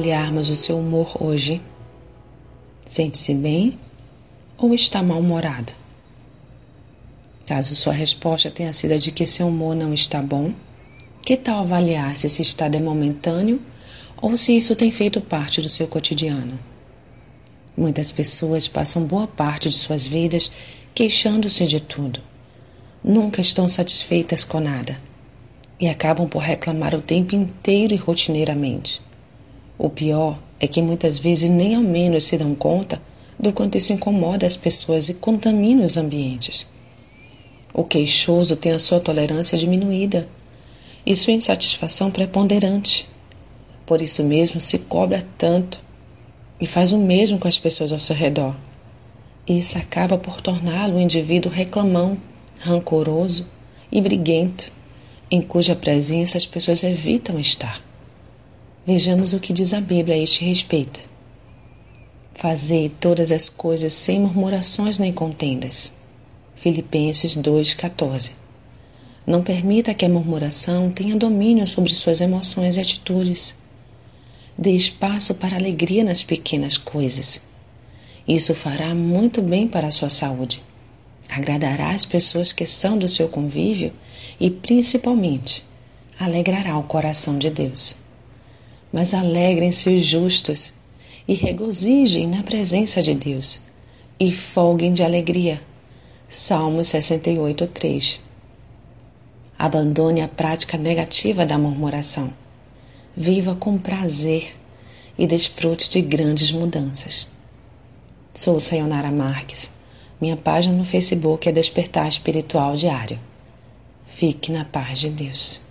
avaliarmos o seu humor hoje. Sente-se bem ou está mal-humorado? Caso sua resposta tenha sido a de que seu humor não está bom, que tal avaliar se esse estado é momentâneo ou se isso tem feito parte do seu cotidiano? Muitas pessoas passam boa parte de suas vidas queixando-se de tudo. Nunca estão satisfeitas com nada e acabam por reclamar o tempo inteiro e rotineiramente. O pior é que muitas vezes nem ao menos se dão conta do quanto isso incomoda as pessoas e contamina os ambientes. O queixoso tem a sua tolerância diminuída e sua insatisfação preponderante. Por isso mesmo se cobra tanto e faz o mesmo com as pessoas ao seu redor. Isso acaba por torná-lo um indivíduo reclamão, rancoroso e briguento, em cuja presença as pessoas evitam estar. Vejamos o que diz a Bíblia a este respeito. Fazei todas as coisas sem murmurações nem contendas. Filipenses 2,14 Não permita que a murmuração tenha domínio sobre suas emoções e atitudes. Dê espaço para alegria nas pequenas coisas. Isso fará muito bem para a sua saúde. Agradará as pessoas que são do seu convívio e, principalmente, alegrará o coração de Deus mas alegrem-se os justos e regozijem na presença de Deus e folguem de alegria. Salmos 68, 3. Abandone a prática negativa da murmuração. Viva com prazer e desfrute de grandes mudanças. Sou Sayonara Marques. Minha página no Facebook é Despertar Espiritual Diário. Fique na paz de Deus.